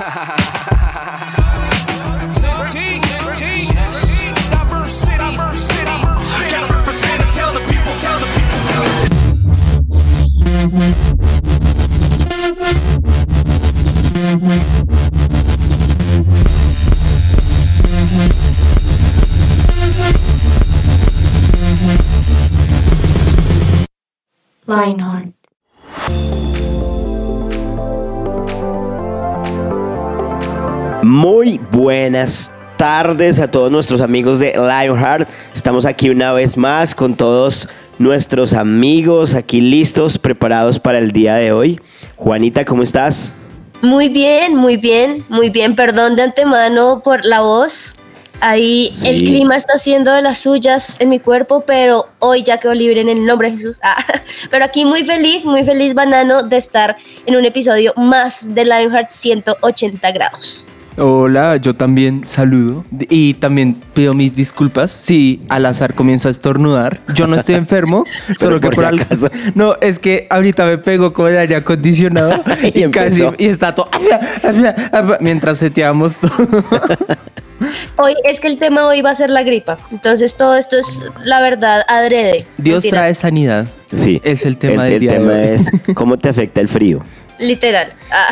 ha ha ha ha buenas tardes a todos nuestros amigos de Lionheart. Estamos aquí una vez más con todos nuestros amigos aquí listos, preparados para el día de hoy. Juanita, ¿cómo estás? Muy bien, muy bien, muy bien. Perdón de antemano por la voz. Ahí Sí. el clima está haciendo de las suyas en mi cuerpo, pero hoy ya quedó libre en el nombre de Jesús. Ah, pero aquí muy feliz, muy feliz, Banano, de estar en un episodio más de Lionheart 180 grados. Hola, yo también saludo y también pido mis disculpas si al azar comienzo a estornudar. Yo no estoy enfermo, solo que por por, si algo. acaso. No, es que ahorita me pego con el aire acondicionado Y y, casi y está todo mientras seteamos todo. Hoy es que el tema hoy va a ser la gripa. Entonces todo esto es la verdad adrede. Dios Mentira. trae sanidad. Sí. Es el tema el, del el día de tema hoy. es cómo te afecta el frío. Literal. Ah.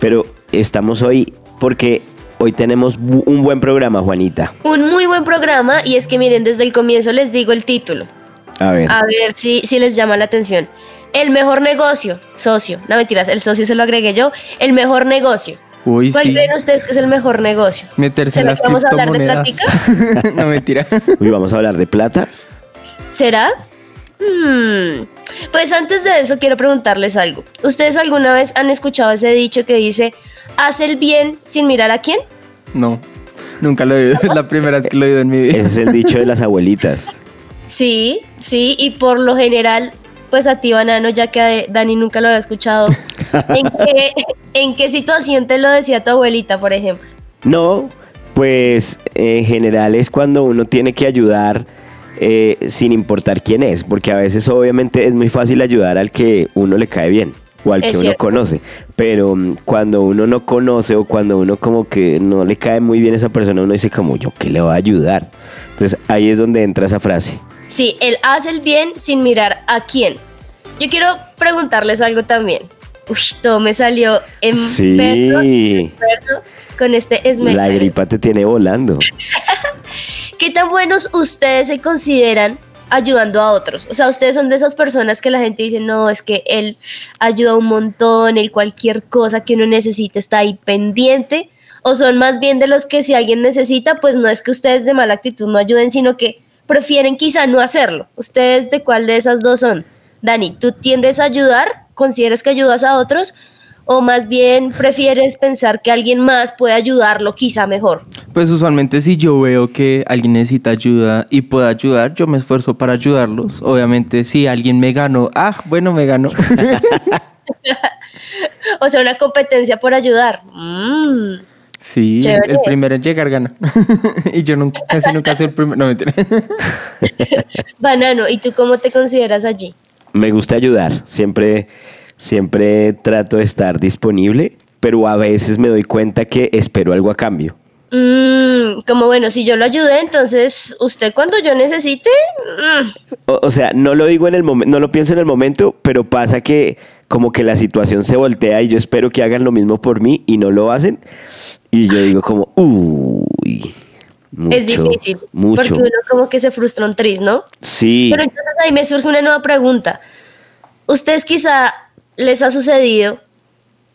Pero estamos hoy porque hoy tenemos un buen programa, Juanita. Un muy buen programa y es que miren, desde el comienzo les digo el título. A ver. A ver si, si les llama la atención. El mejor negocio, socio. No mentiras, el socio se lo agregué yo. El mejor negocio. Uy, ¿Cuál sí. creen ustedes que es el mejor negocio? Meterse en ¿Será las que vamos a hablar de criptomonedas. no mentira. Hoy vamos a hablar de plata. ¿Será? Hmm. Pues antes de eso quiero preguntarles algo. ¿Ustedes alguna vez han escuchado ese dicho que dice, haz el bien sin mirar a quién? No. Nunca lo he oído, es la primera vez que lo he oído en mi vida. Ese es el dicho de las abuelitas. Sí, sí, y por lo general, pues a ti, Banano, ya que Dani nunca lo había escuchado, ¿en qué, ¿en qué situación te lo decía tu abuelita, por ejemplo? No, pues en general es cuando uno tiene que ayudar eh, sin importar quién es, porque a veces obviamente es muy fácil ayudar al que uno le cae bien o al Es que uno cierto. conoce, pero mm, cuando uno no conoce o cuando uno como que no le cae muy bien a esa persona, uno dice como yo qué le voy a ayudar. Entonces ahí es donde entra esa frase. Sí, él hace el bien sin mirar a quién. Yo quiero preguntarles algo también. Uy, todo me salió en Sí. en verso con este esme. La gripa te tiene volando. ¿Qué tan buenos ustedes se consideran ayudando a otros? O sea, ustedes son de esas personas que la gente dice, no, es que él ayuda un montón, él cualquier cosa que uno necesite está ahí pendiente. O son más bien de los que si alguien necesita, pues no es que ustedes de mala actitud no ayuden, sino que prefieren quizá no hacerlo. ¿Ustedes de cuál de esas dos son? Dani, ¿tú tiendes a ayudar? ¿Consideras que ayudas a otros? ¿O más bien prefieres pensar que alguien más puede ayudarlo quizá mejor? Pues usualmente si yo veo que alguien necesita ayuda y puedo ayudar, yo me esfuerzo para ayudarlos. Obviamente si alguien me ganó, ah, bueno, me ganó. O sea, una competencia por ayudar. Mm. Sí, Chévere. el primero en llegar gana. y yo nunca, casi nunca soy el primero. No, mentira. Banano, ¿y tú cómo te consideras allí? Me gusta ayudar, siempre, siempre trato de estar disponible, pero a veces me doy cuenta que espero algo a cambio. Mm, como bueno, si yo lo ayudé, entonces usted cuando yo necesite, mm, O, o sea, no lo digo en el momento, no lo pienso en el momento, pero pasa que como que la situación se voltea y yo espero que hagan lo mismo por mí y no lo hacen. Y yo digo como, uy, mucho, es difícil. mucho. Porque uno como que se frustra un tris, ¿no? Sí, Pero entonces ahí me surge una nueva pregunta. ¿Ustedes quizá les ha sucedido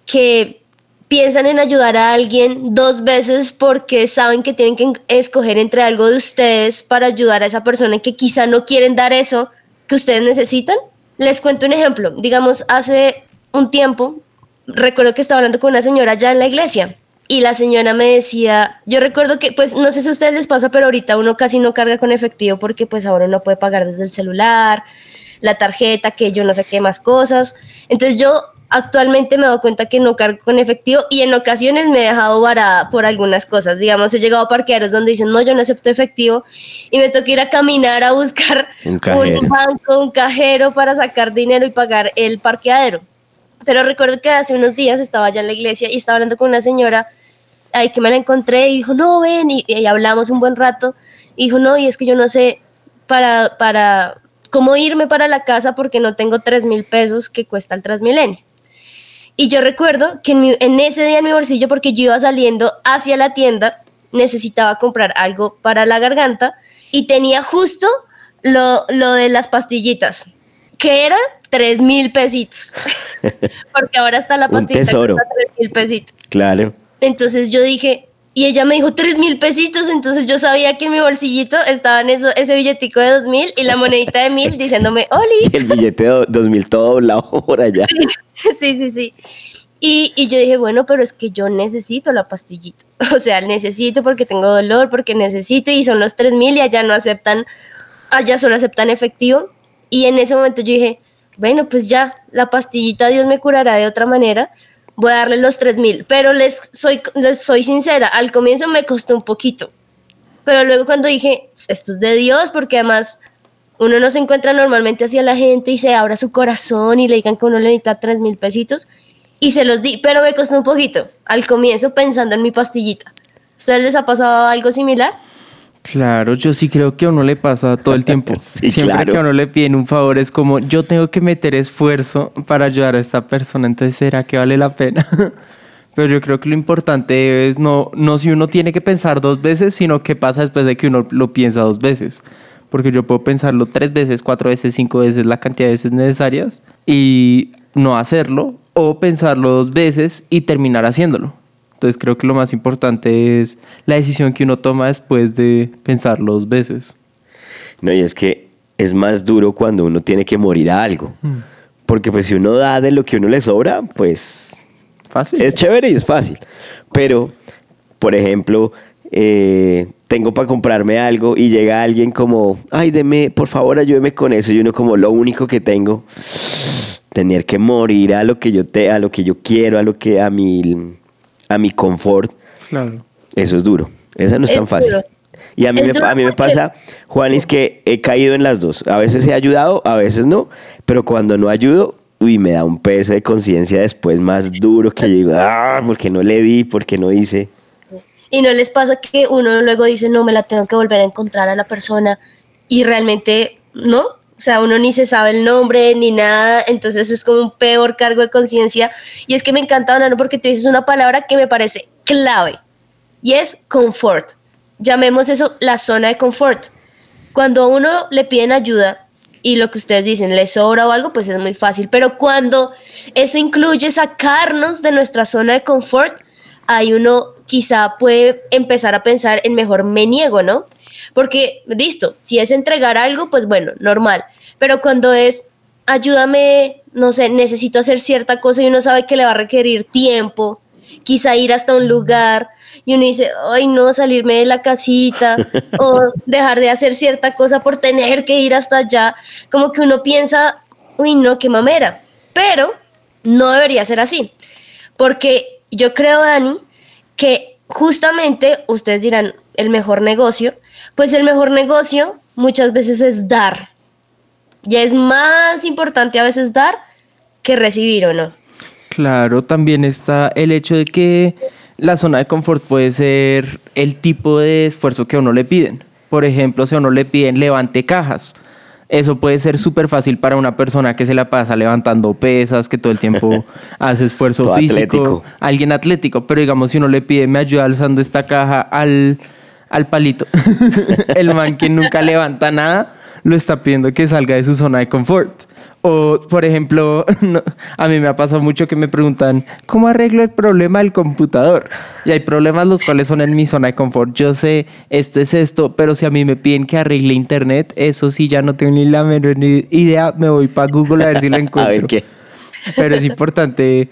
que piensan en ayudar a alguien dos veces porque saben que tienen que escoger entre algo de ustedes para ayudar a esa persona que quizá no quieren dar eso que ustedes necesitan? Les cuento un ejemplo. Digamos, hace un tiempo, recuerdo que estaba hablando con una señora allá en la iglesia y la señora me decía, yo recuerdo que, pues no sé si a ustedes les pasa, pero ahorita uno casi no carga con efectivo porque pues ahora uno puede pagar desde el celular, la tarjeta, que yo no sé qué más cosas. Entonces yo actualmente me doy cuenta que no cargo con efectivo y en ocasiones me he dejado varada por algunas cosas. Digamos, he llegado a parqueaderos donde dicen, no, yo no acepto efectivo y me toca ir a caminar a buscar Un banco, un cajero para sacar dinero y pagar el parqueadero. Pero recuerdo que hace unos días estaba allá en la iglesia y estaba hablando con una señora ahí que me la encontré y dijo, no, ven, y, y hablamos un buen rato. Y dijo, no, y es que yo no sé para, para cómo irme para la casa porque no tengo 3 mil pesos que cuesta el Transmilenio. Y yo recuerdo que en, en, ese día en mi bolsillo, porque yo iba saliendo hacia la tienda, necesitaba comprar algo para la garganta y tenía justo lo, lo de las pastillitas, que eran 3 mil pesitos. porque ahora está la pastillita Un tesoro. que 3 mil pesitos. Claro. Entonces yo dije, y ella me dijo 3 mil pesitos, entonces yo sabía que en mi bolsillito estaban eso, ese billetico de 2 mil y la monedita de mil diciéndome, Oli. Y el billete de 2000 todo doblado por allá. Sí, sí, sí. sí. Y, y, yo dije, bueno, pero es que yo necesito la pastillita. O sea, necesito porque tengo dolor, porque necesito y son los 3 mil y allá no aceptan, allá solo aceptan efectivo. Y en ese momento yo dije, bueno, pues ya, la pastillita Dios me curará de otra manera voy a darle los 3 mil, pero les soy, les soy sincera, al comienzo me costó un poquito, pero luego cuando dije, esto es de Dios, porque además uno no se encuentra normalmente hacia la gente y se abra su corazón y le digan que uno le necesita 3 mil pesitos, y se los di, pero me costó un poquito, al comienzo pensando en mi pastillita. ¿Ustedes les ha pasado algo similar? Claro, yo sí creo que a uno le pasa todo el tiempo. sí, Siempre claro. que a uno le piden un favor es como, yo tengo que meter esfuerzo para ayudar a esta persona, entonces ¿será que vale la pena? Pero yo creo que lo importante es no, no si uno tiene que pensar dos veces, sino qué pasa después de que uno lo piensa dos veces. Porque yo puedo pensarlo tres veces, cuatro veces, cinco veces, la cantidad de veces necesarias y no hacerlo, o pensarlo dos veces y terminar haciéndolo. Entonces creo que lo más importante es la decisión que uno toma después de pensarlo dos veces. No, y es que es más duro cuando uno tiene que morir a algo. Mm. Porque pues si uno da de lo que uno le sobra, pues Fácil. es chévere y es fácil. Pero, por ejemplo, eh, tengo para comprarme algo y llega alguien como, ay, deme, por favor, ayúdeme con eso. Y uno como lo único que tengo, tener que morir a lo que yo te, a lo que yo quiero, a lo que a mi, a mi confort. Claro. Eso es duro. Esa no es, Es tan fácil. duro. Y a mí, me, a mí me pasa, Juan, es que he caído en las dos. A veces he ayudado, a veces no. Pero cuando no ayudo, uy, me da un peso de conciencia después más duro que yo digo, ah, porque no le di, porque no hice. Y no les pasa que uno luego dice, no, me la tengo que volver a encontrar a la persona y realmente no. O sea, uno ni se sabe el nombre ni nada, entonces es como un peor cargo de conciencia. Y es que me encanta, Banano, porque tú dices una palabra que me parece clave y es confort. Llamemos eso la zona de confort. Cuando a uno le piden ayuda y lo que ustedes dicen le sobra o algo, pues es muy fácil. Pero cuando eso incluye sacarnos de nuestra zona de confort, ahí uno quizá puede empezar a pensar en mejor me niego, ¿no? Porque, listo, si es entregar algo, pues bueno, normal. Pero cuando es ayúdame, no sé, necesito hacer cierta cosa y uno sabe que le va a requerir tiempo, quizá ir hasta un lugar y uno dice, ay no, salirme de la casita o dejar de hacer cierta cosa por tener que ir hasta allá, como que uno piensa, uy no, qué mamera, pero no debería ser así, porque yo creo, Dani, que justamente ustedes dirán, el mejor negocio, pues el mejor negocio muchas veces es dar. Ya es más importante a veces dar que recibir o no. Claro, también está el hecho de que la zona de confort puede ser el tipo de esfuerzo que a uno le piden. Por ejemplo, si a uno le piden levante cajas, eso puede ser súper fácil para una persona que se la pasa levantando pesas, que todo el tiempo hace esfuerzo Todo físico, atlético. alguien atlético. Pero digamos, si uno le pide, me ayuda alzando esta caja al, al palito, el man que nunca levanta nada, lo está pidiendo que salga de su zona de confort. O, por ejemplo, no, a mí me ha pasado mucho que me preguntan, ¿cómo arreglo el problema del computador? Y hay problemas los cuales son en mi zona de confort. Yo sé, esto es esto, pero si a mí me piden que arregle internet, eso sí, ya no tengo ni la menor idea. Me voy para Google a ver si lo encuentro. A ver qué. Pero es importante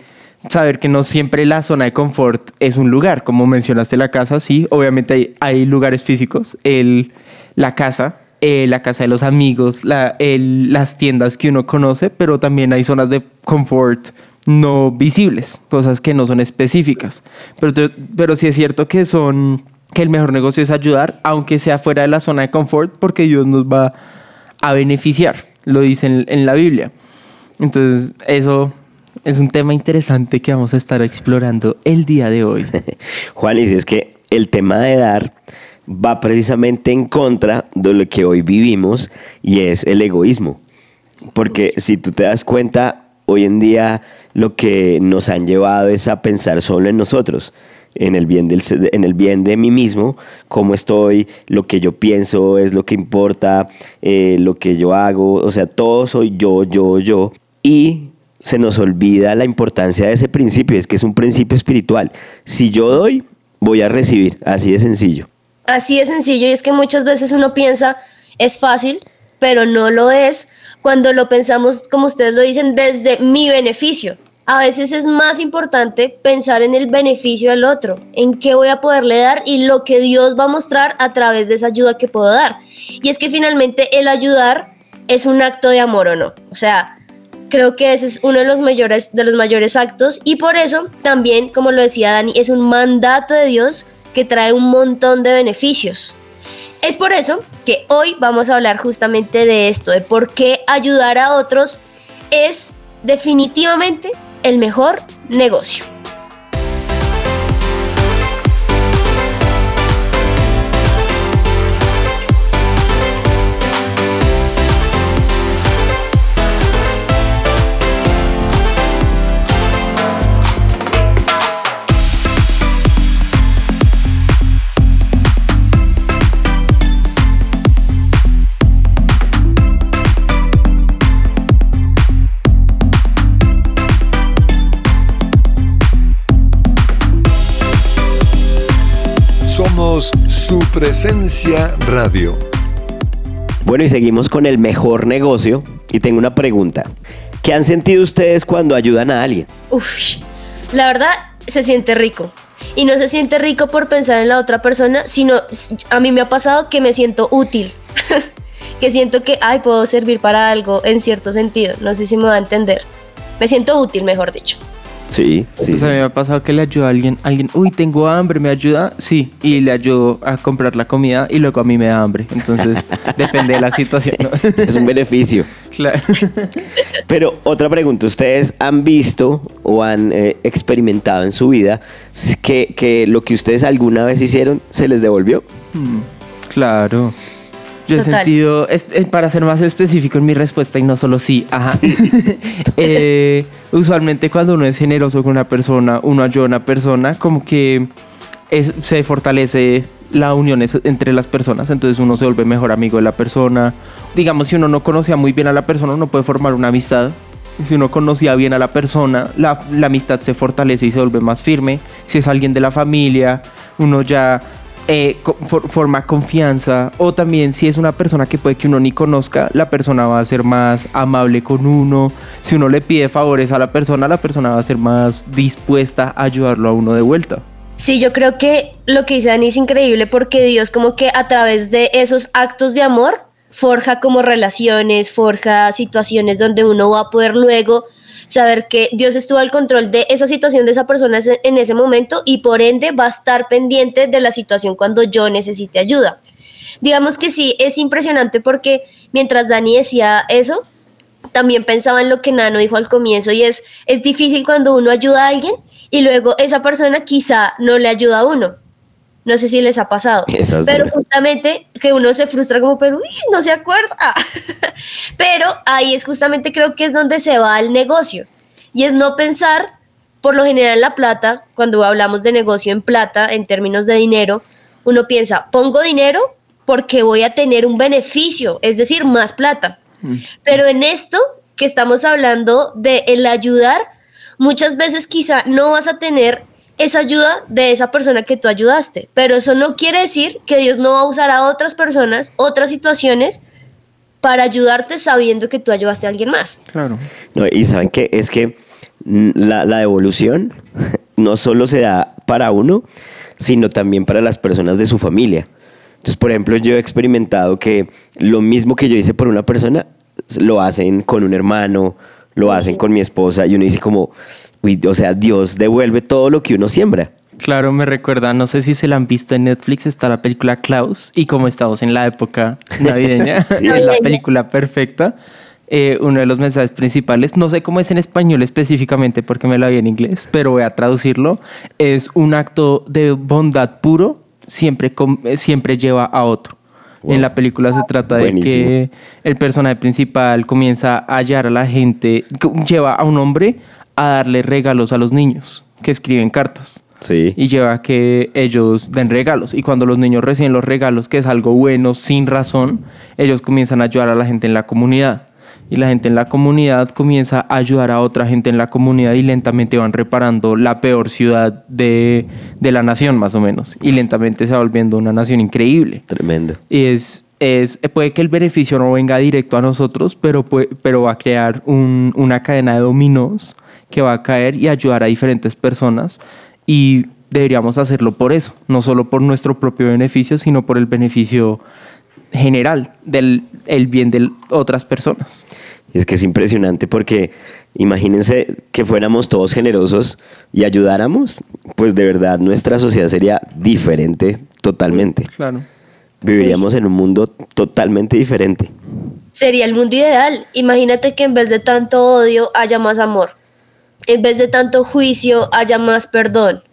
saber que no siempre la zona de confort es un lugar. Como mencionaste la casa, sí, obviamente hay, hay lugares físicos. El, la casa, eh, la casa de los amigos, la, el- las tiendas que uno conoce, pero también hay zonas de confort no visibles, cosas que no son específicas. Pero, te- pero sí es cierto que son que el mejor negocio es ayudar, aunque sea fuera de la zona de confort, porque Dios nos va a beneficiar, lo dice en, en la Biblia. Entonces, eso es un tema interesante que vamos a estar explorando el día de hoy. Juan, y si es que el tema de dar va precisamente en contra de lo que hoy vivimos y es el egoísmo. Porque si tú te das cuenta, hoy en día lo que nos han llevado es a pensar solo en nosotros, en el bien, del, en el bien de mí mismo, cómo estoy, lo que yo pienso es lo que importa, eh, lo que yo hago, o sea, todo soy yo, yo, yo. Y se nos olvida la importancia de ese principio, es que es un principio espiritual. Si yo doy, voy a recibir, así de sencillo. Así de sencillo, y es que muchas veces uno piensa, es fácil, pero no lo es cuando lo pensamos, como ustedes lo dicen, desde mi beneficio. A veces es más importante pensar en el beneficio del otro, en qué voy a poderle dar y lo que Dios va a mostrar a través de esa ayuda que puedo dar. Y es que finalmente el ayudar es un acto de amor o no. O sea, creo que ese es uno de los mayores, de los mayores actos y por eso también, como lo decía Dani, es un mandato de Dios que trae un montón de beneficios. Es por eso que hoy vamos a hablar justamente de esto, de por qué ayudar a otros es definitivamente el mejor negocio. Su presencia radio. Bueno, y seguimos con el mejor negocio. Y tengo una pregunta. ¿Qué han sentido ustedes cuando ayudan a alguien? Uf, la verdad se siente rico. Y no se siente rico por pensar en la otra persona, sino a mí me ha pasado que me siento útil. que siento que, ay, puedo servir para algo en cierto sentido. No sé si me va a entender. Me siento útil, mejor dicho. Sí, sí. O sea, me ha pasado que le ayuda a alguien, alguien, uy, tengo hambre, ¿me ayuda? Sí, y le ayudo a comprar la comida y luego a mí me da hambre. Entonces, depende de la situación. Es un beneficio. Claro. Pero otra pregunta, ¿ustedes han visto o han eh, experimentado en su vida que, que, lo que ustedes alguna vez hicieron se les devolvió? Hmm, claro. Yo he sentido, para ser más específico en mi respuesta y no solo sí, ajá. Eh, usualmente cuando uno es generoso con una persona, uno ayuda a una persona, como que se fortalece la unión entre las personas, entonces uno se vuelve mejor amigo de la persona. Digamos, si uno no conocía muy bien a la persona, uno puede formar una amistad. Si uno conocía bien a la persona, la, la amistad se fortalece y se vuelve más firme. Si es alguien de la familia, uno ya eh, forma confianza o también si es una persona que puede que uno ni conozca, la persona va a ser más amable con uno. Si uno le pide favores a la persona, la persona va a ser más dispuesta a ayudarlo a uno de vuelta. Sí, yo creo que lo que dice Dani es increíble porque Dios como que a través de esos actos de amor forja como relaciones, forja situaciones donde uno va a poder luego saber que Dios estuvo al control de esa situación de esa persona en ese momento y por ende va a estar pendiente de la situación cuando yo necesite ayuda. Digamos que sí, es impresionante porque mientras Dani decía eso, también pensaba en lo que Nano dijo al comienzo y es, es difícil cuando uno ayuda a alguien y luego esa persona quizá no le ayuda a uno. No sé si les ha pasado. pero justamente que uno se frustra como, pero no se acuerda. pero ahí es justamente creo que es donde se va el negocio. Y es no pensar, por lo general la plata, cuando hablamos de negocio en plata, en términos de dinero, uno piensa, pongo dinero porque voy a tener un beneficio, es decir, más plata. Mm. Pero en esto que estamos hablando de el ayudar, muchas veces quizá no vas a tener esa ayuda de esa persona que tú ayudaste. Pero eso no quiere decir que Dios no va a usar a otras personas, otras situaciones, para ayudarte sabiendo que tú ayudaste a alguien más. Claro. No, y saben que es que la, la devolución no solo se da para uno, sino también para las personas de su familia. Entonces, por ejemplo, yo he experimentado que lo mismo que yo hice por una persona, lo hacen con un hermano, lo hacen con mi esposa, y uno dice como, o sea, Dios devuelve todo lo que uno siembra. Claro, me recuerda, no sé si se la han visto en Netflix, está la película Klaus y como estamos en la época navideña, es la película perfecta. eh, uno de los mensajes principales, no sé cómo es en español específicamente porque me la vi en inglés, pero voy a traducirlo, es un acto de bondad puro, siempre, eh, siempre lleva a otro. Wow. En la película se trata de que el personaje principal comienza a hallar a la gente, lleva a un hombre a darle regalos a los niños que escriben cartas Sí. y lleva a que ellos den regalos. Y cuando los niños reciben los regalos, que es algo bueno, sin razón, ellos comienzan a ayudar a la gente en la comunidad. Y la gente en la comunidad comienza a ayudar a otra gente en la comunidad y lentamente van reparando la peor ciudad de, de la nación, más o menos. Y lentamente se va volviendo una nación increíble. Tremendo. Y es, es, puede que el beneficio no venga directo a nosotros, pero, puede- pero va a crear un- una cadena de dominos que va a caer y ayudar a diferentes personas. Y deberíamos hacerlo por eso, no solo por nuestro propio beneficio, sino por el beneficio general del el bien de otras personas. Es que es impresionante porque imagínense que fuéramos todos generosos y ayudáramos, pues de verdad nuestra sociedad sería diferente totalmente. Claro. Viviríamos en un mundo totalmente diferente. Sería el mundo ideal. Imagínate que en vez de tanto odio haya más amor. En vez de tanto juicio haya más perdón.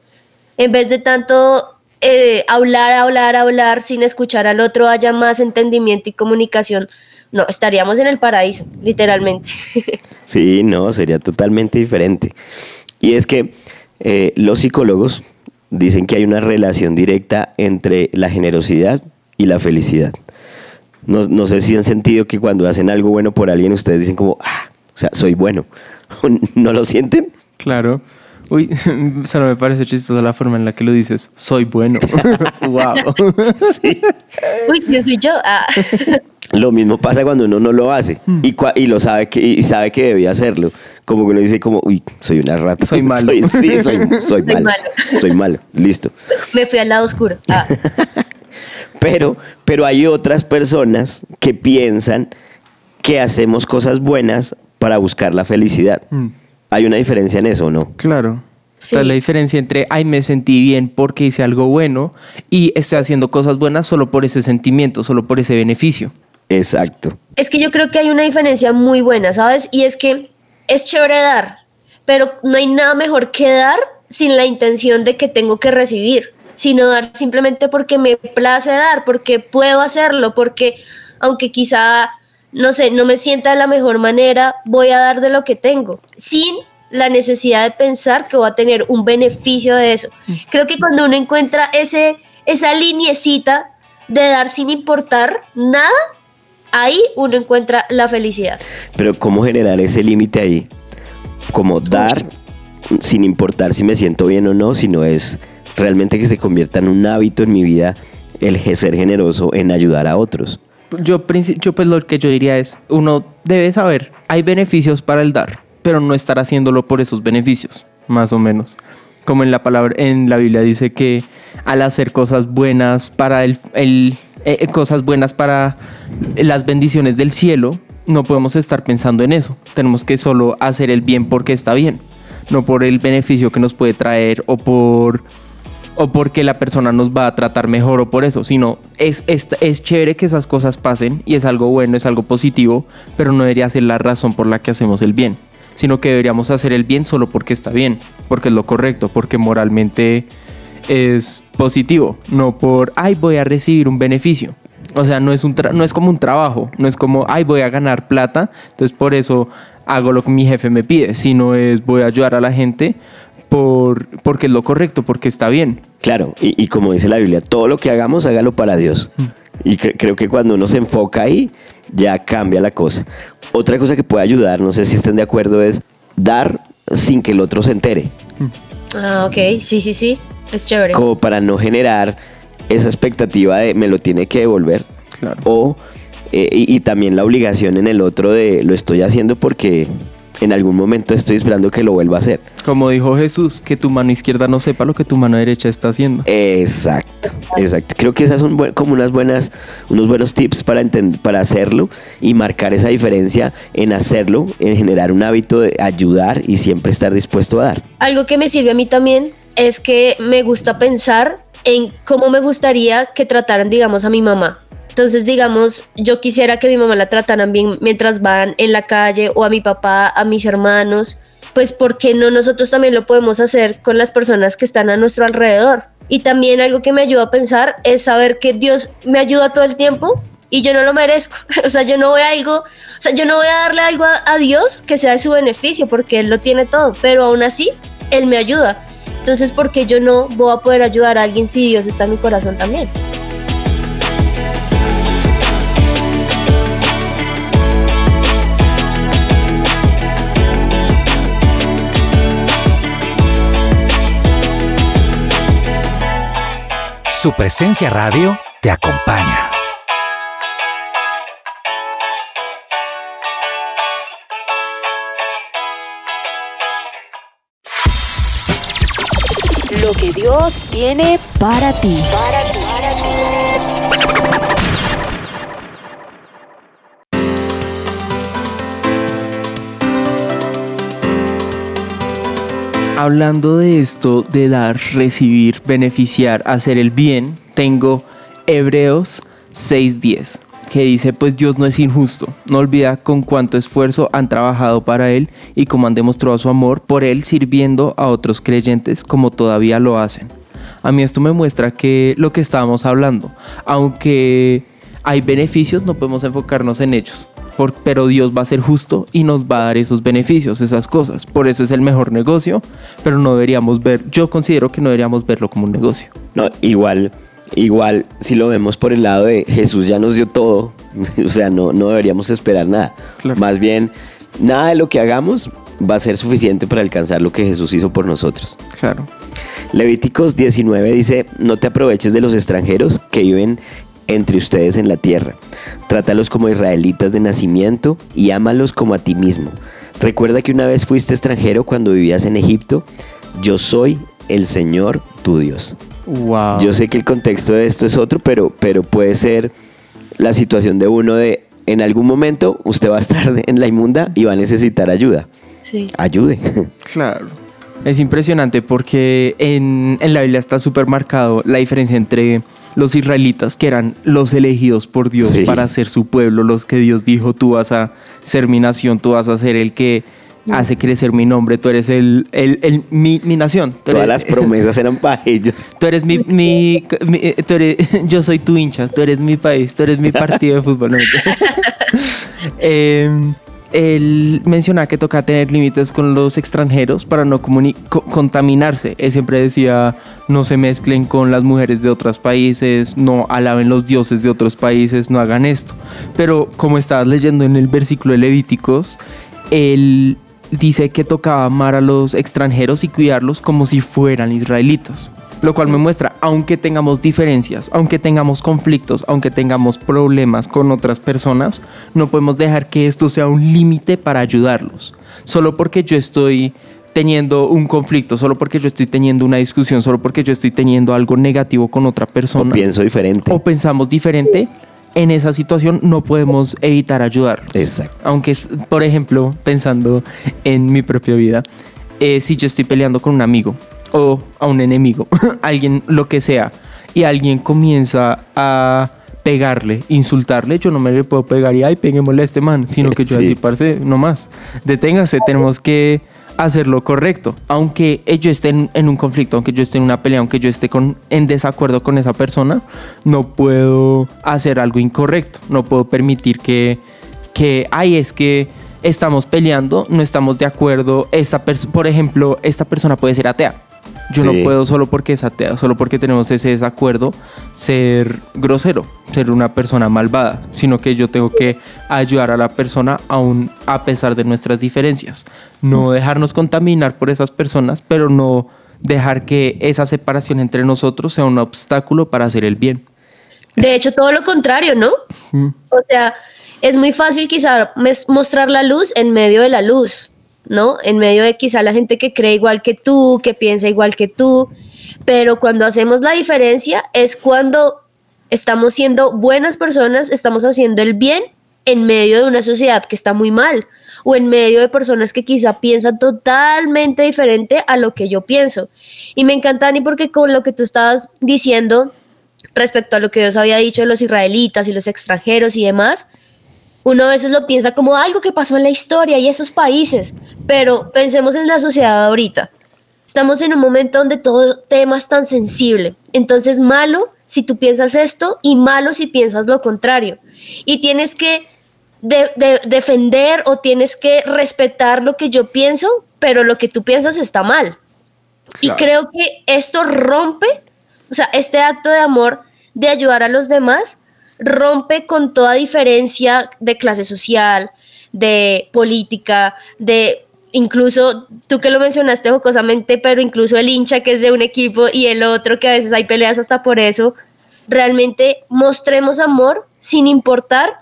En vez de tanto eh, hablar, hablar, hablar sin escuchar al otro haya más entendimiento y comunicación. No, estaríamos en el paraíso, literalmente. Sí, no, sería totalmente diferente. Y es que eh, los psicólogos dicen que hay una relación directa entre la generosidad y la felicidad. No, no sé si han sentido que cuando hacen algo bueno por alguien, ustedes dicen como, ah, o sea, soy bueno. ¿No lo sienten? Claro. Uy, solo me parece chistosa la forma en la que lo dices. Soy bueno. wow. Sí. Uy, yo soy yo. Ah. Lo mismo pasa cuando uno no lo hace y, cua- y lo sabe que y sabe que debía hacerlo. Como que uno dice como, uy, soy una rata. Soy malo. sí, soy, soy Soy malo. malo. Soy malo. Listo. Me fui al lado oscuro. Ah. Pero, pero hay otras personas que piensan que hacemos cosas buenas para buscar la felicidad. Mm. ¿Hay una diferencia en eso no? Claro. Sí. Esta es la diferencia entre, ay, me sentí bien porque hice algo bueno y estoy haciendo cosas buenas solo por ese sentimiento, solo por ese beneficio. Exacto. Es que yo creo que hay una diferencia muy buena, ¿sabes? Y es que es chévere dar, pero no hay nada mejor que dar sin la intención de que tengo que recibir, sino dar simplemente porque me place dar, porque puedo hacerlo, porque aunque quizá, no sé, no me sienta de la mejor manera, voy a dar de lo que tengo, sin la necesidad de pensar que voy a tener un beneficio de eso. Creo que cuando uno encuentra ese, esa liniecita de dar sin importar nada, ahí uno encuentra la felicidad. Pero ¿cómo generar ese límite ahí? Como dar sin importar si me siento bien o no, sino es realmente que se convierta en un hábito en mi vida el ser generoso en ayudar a otros. Yo, yo pues lo que yo diría es, uno debe saber, hay beneficios para el dar, pero no estar haciéndolo por esos beneficios, más o menos. Como en la palabra, en la Biblia dice que al hacer cosas buenas para el, el- eh, cosas buenas para las bendiciones del cielo, no podemos estar pensando en eso. Tenemos que solo hacer el bien porque está bien, no por el beneficio que nos puede traer o por o porque la persona nos va a tratar mejor o por eso, sino es, es, es chévere que esas cosas pasen y es algo bueno, es algo positivo, pero no debería ser la razón por la que hacemos el bien, sino que deberíamos hacer el bien solo porque está bien, porque es lo correcto, porque moralmente es positivo, no por, ay, voy a recibir un beneficio. O sea, no es, un no es como un trabajo, no es como, ay, voy a ganar plata, entonces por eso hago lo que mi jefe me pide, sino es voy a ayudar a la gente por, porque es lo correcto, porque está bien. Claro, y, y como dice la Biblia, todo lo que hagamos, hágalo para Dios. Y cre- creo que cuando uno se enfoca ahí, ya cambia la cosa. Otra cosa que puede ayudar, no sé si estén de acuerdo, es dar sin que el otro se entere. Ah, ok, sí, sí, sí, es chévere. Como para no generar esa expectativa de me lo tiene que devolver. Claro. O, eh, y, y también la obligación en el otro de lo estoy haciendo porque en algún momento estoy esperando que lo vuelva a hacer. Como dijo Jesús, que tu mano izquierda no sepa lo que tu mano derecha está haciendo. Exacto, exacto. Creo que esas son buen- como unas buenas, unos buenos tips para, enten- para hacerlo y marcar esa diferencia en hacerlo, en generar un hábito de ayudar y siempre estar dispuesto a dar. Algo que me sirve a mí también es que me gusta pensar en cómo me gustaría que trataran, digamos, a mi mamá. Entonces, digamos, yo quisiera que mi mamá la trataran bien mientras van en la calle o a mi papá, a mis hermanos, pues ¿por qué no nosotros también lo podemos hacer con las personas que están a nuestro alrededor? Y también algo que me ayuda a pensar es saber que Dios me ayuda todo el tiempo y yo no lo merezco. O sea, yo no voy a algo, o sea, yo no voy a darle algo a, a Dios que sea de su beneficio porque Él lo tiene todo, pero aún así, Él me ayuda. Entonces, ¿por qué yo no voy a poder ayudar a alguien si Dios está en mi corazón también? Su presencia radio te acompaña. Lo que Dios tiene para ti. Hablando de esto, de dar, recibir, beneficiar, hacer el bien, tengo Hebreos 6:10, que dice, pues Dios no es injusto, no olvida con cuánto esfuerzo han trabajado para Él y cómo han demostrado su amor por Él sirviendo a otros creyentes como todavía lo hacen. A mí esto me muestra que lo que estábamos hablando, aunque hay beneficios, no podemos enfocarnos en ellos. Por- pero Dios va a ser justo y nos va a dar esos beneficios, esas cosas. Por eso es el mejor negocio, pero no deberíamos ver, yo considero que no deberíamos verlo como un negocio. No, igual, igual, si lo vemos por el lado de Jesús ya nos dio todo, o sea, no, no deberíamos esperar nada. Claro. Más bien, nada de lo que hagamos va a ser suficiente para alcanzar lo que Jesús hizo por nosotros. Claro. Levíticos 19 dice, no te aproveches de los extranjeros que viven entre ustedes en la tierra. Trátalos como israelitas de nacimiento y ámalos como a ti mismo. Recuerda que una vez fuiste extranjero cuando vivías en Egipto. Yo soy el Señor tu Dios. Wow. Yo sé que el contexto de esto es otro, pero, pero puede ser la situación de uno de en algún momento usted va a estar en la inmunda y va a necesitar ayuda. Sí. Ayude. Claro. Es impresionante porque en, en la Biblia está súper marcado la diferencia entre los israelitas, que eran los elegidos por Dios Sí. para ser su pueblo, los que Dios dijo, tú vas a ser mi nación, tú vas a ser el que hace crecer mi nombre, tú eres el, el- el- mi, mi nación. Tú Todas eres- las promesas eran para ellos. Tú eres mi, mi- mi- tú eres- yo soy tu hincha, tú eres mi país, tú eres mi partido de fútbol. No. Eh, él menciona que toca tener límites con los extranjeros para no contaminarse. Él siempre decía, no se mezclen con las mujeres de otros países, no alaben los dioses de otros países, no hagan esto. Pero como estabas leyendo en el versículo de Levíticos, él dice que tocaba amar a los extranjeros y cuidarlos como si fueran israelitas. Lo cual me muestra, aunque tengamos diferencias, aunque tengamos conflictos, aunque tengamos problemas con otras personas, no podemos dejar que esto sea un límite para ayudarlos. Solo porque yo estoy teniendo un conflicto, solo porque yo estoy teniendo una discusión, solo porque yo estoy teniendo algo negativo con otra O persona pienso diferente. o pensamos diferente, en esa situación no podemos evitar ayudarlo. Exacto. Aunque, por ejemplo, pensando en mi propia vida, eh, si yo estoy peleando con un amigo o a un enemigo, alguien, lo que sea, y alguien comienza a pegarle, insultarle, yo no me le puedo pegar y ay, peguémosle a este man, sino que yo Sí. así, parce, no más. Deténgase, tenemos que hacer lo correcto. Aunque yo esté en, en un conflicto, aunque yo esté en una pelea, aunque yo esté con, en desacuerdo con esa persona, no puedo hacer algo incorrecto. No puedo permitir que, que ay, es que estamos peleando, no estamos de acuerdo. Esta por ejemplo, esta persona puede ser atea. Yo Sí. no puedo solo porque es atea, solo porque tenemos ese desacuerdo, ser grosero, ser una persona malvada, sino que yo tengo que ayudar a la persona aún a pesar de nuestras diferencias. No dejarnos contaminar por esas personas, pero no dejar que esa separación entre nosotros sea un obstáculo para hacer el bien. De hecho, todo lo contrario, ¿no? Mm. O sea, es muy fácil quizá mostrar la luz en medio de la luz, ¿no? En medio de quizá la gente que cree igual que tú, que piensa igual que tú, pero cuando hacemos la diferencia es cuando estamos siendo buenas personas, estamos haciendo el bien en medio de una sociedad que está muy mal o en medio de personas que quizá piensan totalmente diferente a lo que yo pienso. Y me encanta, Ani, porque con lo que tú estabas diciendo, respecto a lo que Dios había dicho de los israelitas y los extranjeros y demás, uno a veces lo piensa como algo que pasó en la historia y esos países, pero pensemos en la sociedad ahorita. Estamos en un momento donde todo tema es tan sensible. Entonces, malo si tú piensas esto y malo si piensas lo contrario. Y tienes que defender o tienes que respetar lo que yo pienso, pero lo que tú piensas está mal. Y creo que esto rompe, o sea, este acto de amor de ayudar a los demás rompe con toda diferencia de clase social, de política, de incluso tú que lo mencionaste jocosamente, pero incluso el hincha que es de un equipo y el otro que a veces hay peleas hasta por eso, realmente mostremos amor sin importar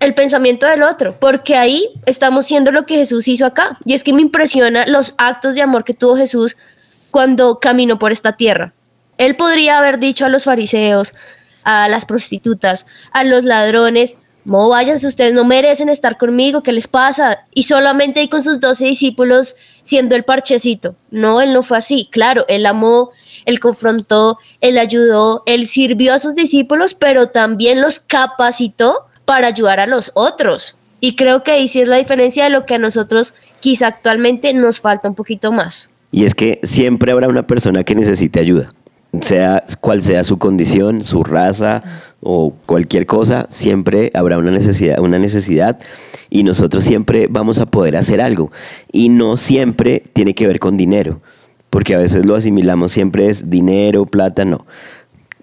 el pensamiento del otro, porque ahí estamos siendo lo que Jesús hizo acá. Y es que me impresiona los actos de amor que tuvo Jesús cuando caminó por esta tierra. Él podría haber dicho a los fariseos, a las prostitutas, a los ladrones, no váyanse, ustedes no merecen estar conmigo, ¿qué les pasa? Y solamente ahí con sus doce discípulos siendo el parchecito. No, él no fue así. Claro, él amó, él confrontó, él ayudó, él sirvió a sus discípulos, pero también los capacitó para ayudar a los otros. Y creo que ahí sí es la diferencia de lo que a nosotros quizá actualmente nos falta un poquito más. Y es que siempre habrá una persona que necesite ayuda sea cual sea su condición, su raza o cualquier cosa, siempre habrá una necesidad, una necesidad y nosotros siempre vamos a poder hacer algo. Y no siempre tiene que ver con dinero, porque a veces lo asimilamos siempre es dinero, plata, no.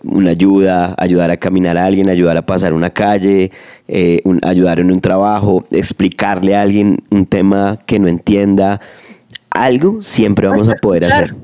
Una ayuda, ayudar a caminar a alguien, ayudar a pasar una calle, eh, ayudar en un trabajo, explicarle a alguien un tema que no entienda, algo siempre vamos a poder hacer.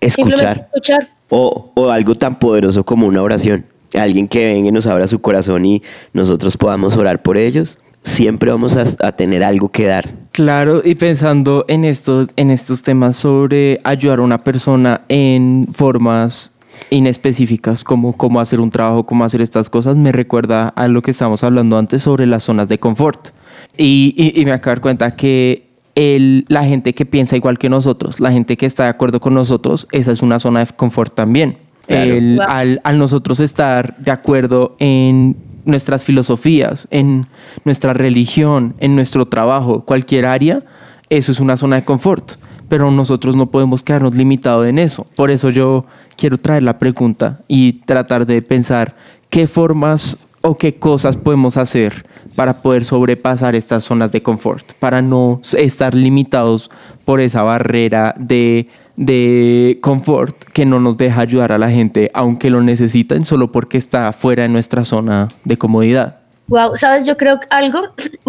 Escuchar. escuchar o, o algo tan poderoso como una oración. Alguien que venga y nos abra su corazón y nosotros podamos orar por ellos siempre vamos a, a, tener algo que dar. Claro, y pensando en, esto, en estos temas sobre ayudar a una persona en formas inespecíficas, como cómo hacer un trabajo, cómo hacer estas cosas, me recuerda a lo que estábamos hablando antes sobre las zonas de confort. Y, y, y me acabo de dar cuenta que la gente que piensa igual que nosotros, la gente que está de acuerdo con nosotros, esa es una zona de confort también. al, nosotros estar de acuerdo en nuestras filosofías, en nuestra religión, en nuestro trabajo, cualquier área, eso es una zona de confort. Pero nosotros no podemos quedarnos limitados en eso. Por eso yo quiero traer la pregunta y tratar de pensar qué formas o qué cosas podemos hacer para poder sobrepasar estas zonas de confort, para no estar limitados por esa barrera de, de confort que no nos deja ayudar a la gente, aunque lo necesiten, solo porque está fuera de nuestra zona de comodidad. Wow, sabes, yo creo algo,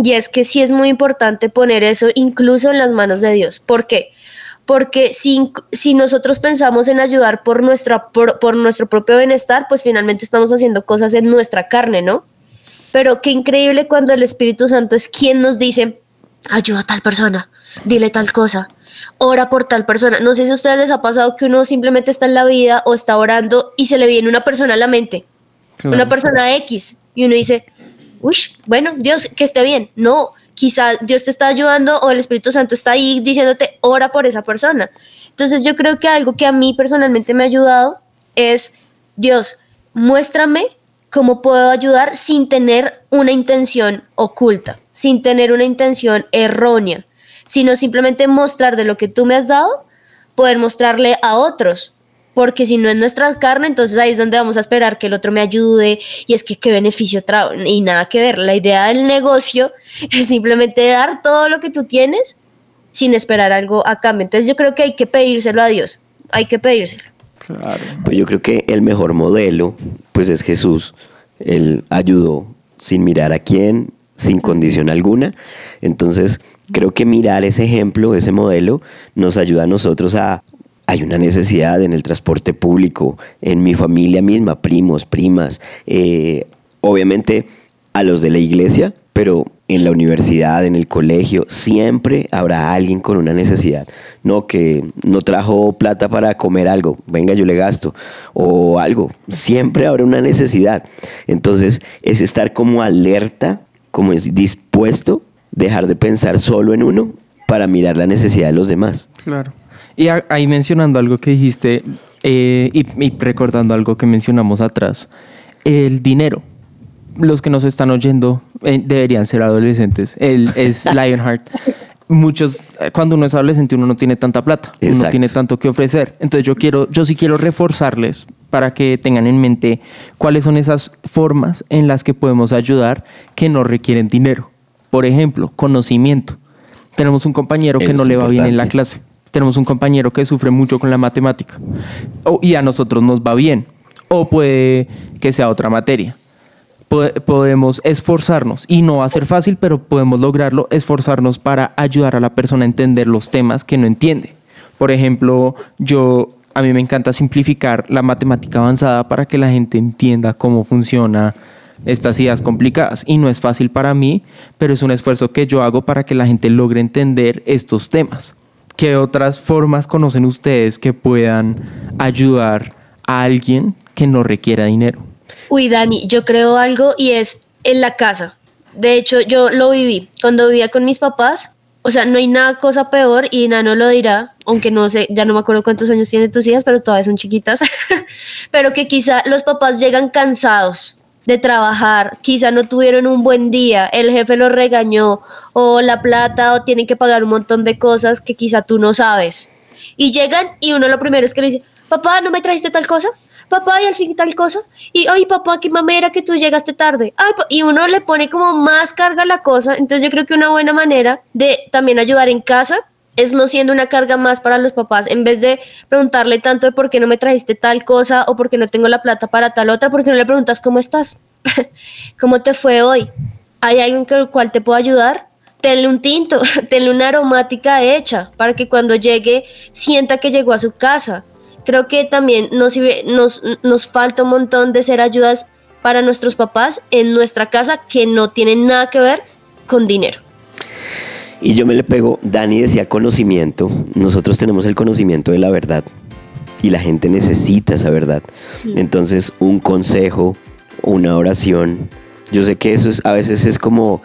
y es que sí es muy importante poner eso incluso en las manos de Dios. ¿Por qué? Porque si, si nosotros pensamos en ayudar por, nuestra, por nuestro propio bienestar, pues finalmente estamos haciendo cosas en nuestra carne, ¿no? Pero qué increíble cuando el Espíritu Santo es quien nos dice, ayuda a tal persona, dile tal cosa, ora por tal persona. No sé si a ustedes les ha pasado que uno simplemente está en la vida o está orando y se le viene una persona a la mente, una persona X, y uno dice, uy, bueno, Dios, que esté bien. No, quizá Dios te está ayudando o el Espíritu Santo está ahí diciéndote, ora por esa persona. Entonces yo creo que algo que a mí personalmente me ha ayudado es, Dios, muéstrame cómo puedo ayudar sin tener una intención oculta, sin tener una intención errónea, sino simplemente mostrar de lo que tú me has dado, poder mostrarle a otros. Porque si no es nuestra carne, entonces ahí es donde vamos a esperar que el otro me ayude y es que qué beneficio trae y nada que ver. La idea del negocio es simplemente dar todo lo que tú tienes sin esperar algo a cambio. Entonces yo creo que hay que pedírselo a Dios, hay que pedírselo. Pues yo creo que el mejor modelo, pues es Jesús. Él ayudó sin mirar a quién, sin condición alguna. Entonces, creo que mirar ese ejemplo, ese modelo, nos ayuda a nosotros a... Hay una necesidad en el transporte público, en mi familia misma, primos, primas, eh, obviamente a los de la iglesia, pero en la universidad, en el colegio, siempre habrá alguien con una necesidad. No que no trajo plata para comer algo, venga, yo le gasto, o algo. Siempre habrá una necesidad. Entonces, es estar como alerta, como es dispuesto, dejar de pensar solo en uno para mirar la necesidad de los demás. Claro. Y ahí mencionando algo que dijiste eh, y recordando algo que mencionamos atrás, el dinero. Los que nos están oyendo eh, deberían ser adolescentes. Él es Lionheart. Muchos, eh, cuando uno es adolescente, uno no tiene tanta plata, uno no tiene tanto que ofrecer. Entonces yo quiero, yo sí quiero reforzarles para que tengan en mente cuáles son esas formas en las que podemos ayudar que no requieren dinero. Por ejemplo, conocimiento. Tenemos un compañero que no le va bien en la clase. Tenemos un compañero que sufre mucho con la matemática. Y a nosotros nos va bien. O puede que sea otra materia. Po- podemos esforzarnos y no va a ser fácil, pero podemos lograrlo, esforzarnos para ayudar a la persona a entender los temas que no entiende. Por ejemplo, yo a mí me encanta simplificar la matemática avanzada para que la gente entienda cómo funciona estas ideas complicadas y no es fácil para mí, pero es un esfuerzo que yo hago para que la gente logre entender estos temas. ¿Qué otras formas conocen ustedes que puedan ayudar a alguien que no requiera dinero? Uy, Dani, yo creo algo y es en la casa. De hecho, yo lo viví cuando vivía con mis papás. O sea, no hay nada cosa peor y Nano lo dirá, aunque no sé, ya no me acuerdo cuántos años tienen tus hijas, pero todavía son chiquitas. pero que quizá los papás llegan cansados de trabajar, quizá no tuvieron un buen día, el jefe los regañó o la plata o tienen que pagar un montón de cosas que quizá tú no sabes. Y llegan y uno lo primero es que le dice, papá, ¿no me trajiste tal cosa? Papá, y al fin tal cosa. Y, ay, papá, qué mamera que tú llegaste tarde. Ay, pa-". y uno le pone como más carga a la cosa. Entonces yo creo que una buena manera de también ayudar en casa es no siendo una carga más para los papás. En vez de preguntarle tanto de por qué no me trajiste tal cosa o por qué no tengo la plata para tal otra, ¿por qué no le preguntas cómo estás? ¿Cómo te fue hoy? ¿Hay alguien con el cual te puedo ayudar? Tenle un tinto, tenle una aromática hecha para que cuando llegue sienta que llegó a su casa. Creo que también nos, nos, nos falta un montón de ser ayudas para nuestros papás en nuestra casa que no tienen nada que ver con dinero. Y yo me le pego, Dani decía conocimiento, nosotros tenemos el conocimiento de la verdad y la gente necesita esa verdad. Entonces, un consejo, una oración, yo sé que eso es, a veces es como,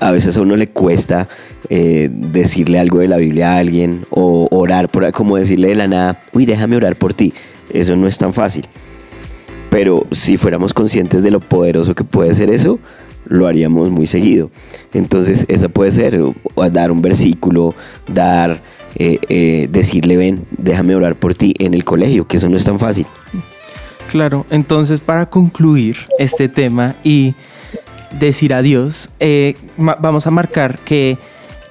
a veces a uno le cuesta eh, decirle algo de la Biblia a alguien o orar, por, como decirle de la nada, uy, déjame orar por ti. Eso no es tan fácil. Pero si fuéramos conscientes de lo poderoso que puede ser eso, lo haríamos muy seguido. Entonces, esa puede ser o- dar un versículo, dar, eh, eh, decirle, ven, déjame orar por ti en el colegio, que eso no es tan fácil. Claro, entonces para concluir este tema y decir adiós, eh, vamos a marcar que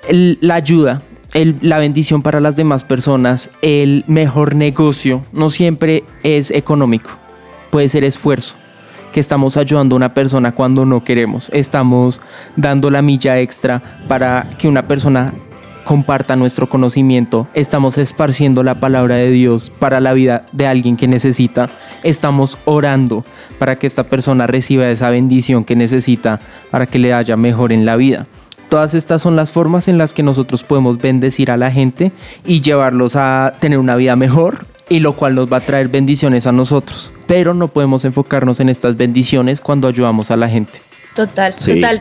la ayuda, la bendición para las demás personas, el mejor negocio no siempre es económico, puede ser esfuerzo que estamos ayudando a una persona cuando no queremos, estamos dando la milla extra para que una persona comparta nuestro conocimiento, estamos esparciendo la palabra de Dios para la vida de alguien que necesita, estamos orando para que esta persona reciba esa bendición que necesita para que le haya mejor en la vida. Todas estas son las formas en las que nosotros podemos bendecir a la gente y llevarlos a tener una vida mejor y lo cual nos va a traer bendiciones a nosotros. Pero no podemos enfocarnos en estas bendiciones cuando ayudamos a la gente. Total, Sí. total.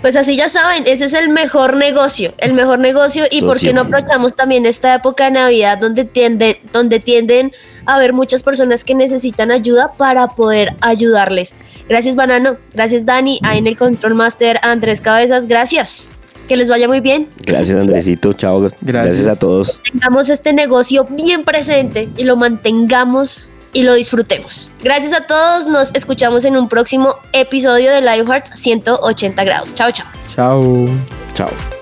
Pues, así ya saben, ese es el mejor negocio, el mejor negocio. ¿Y por qué no aprovechamos también esta época de Navidad donde, tiende, donde tienden a haber muchas personas que necesitan ayuda para poder ayudarles? Gracias, Banano. Gracias, Dani. Ahí en el Control Master, Andrés Cabezas. Gracias. Que les vaya muy bien. Gracias, Andresito. Chao. Gracias, a todos. Tengamos este negocio bien presente y lo mantengamos y lo disfrutemos. Gracias a todos. Nos escuchamos en un próximo episodio de Lionheart 180 grados. Chao, chao. Chao. Chao.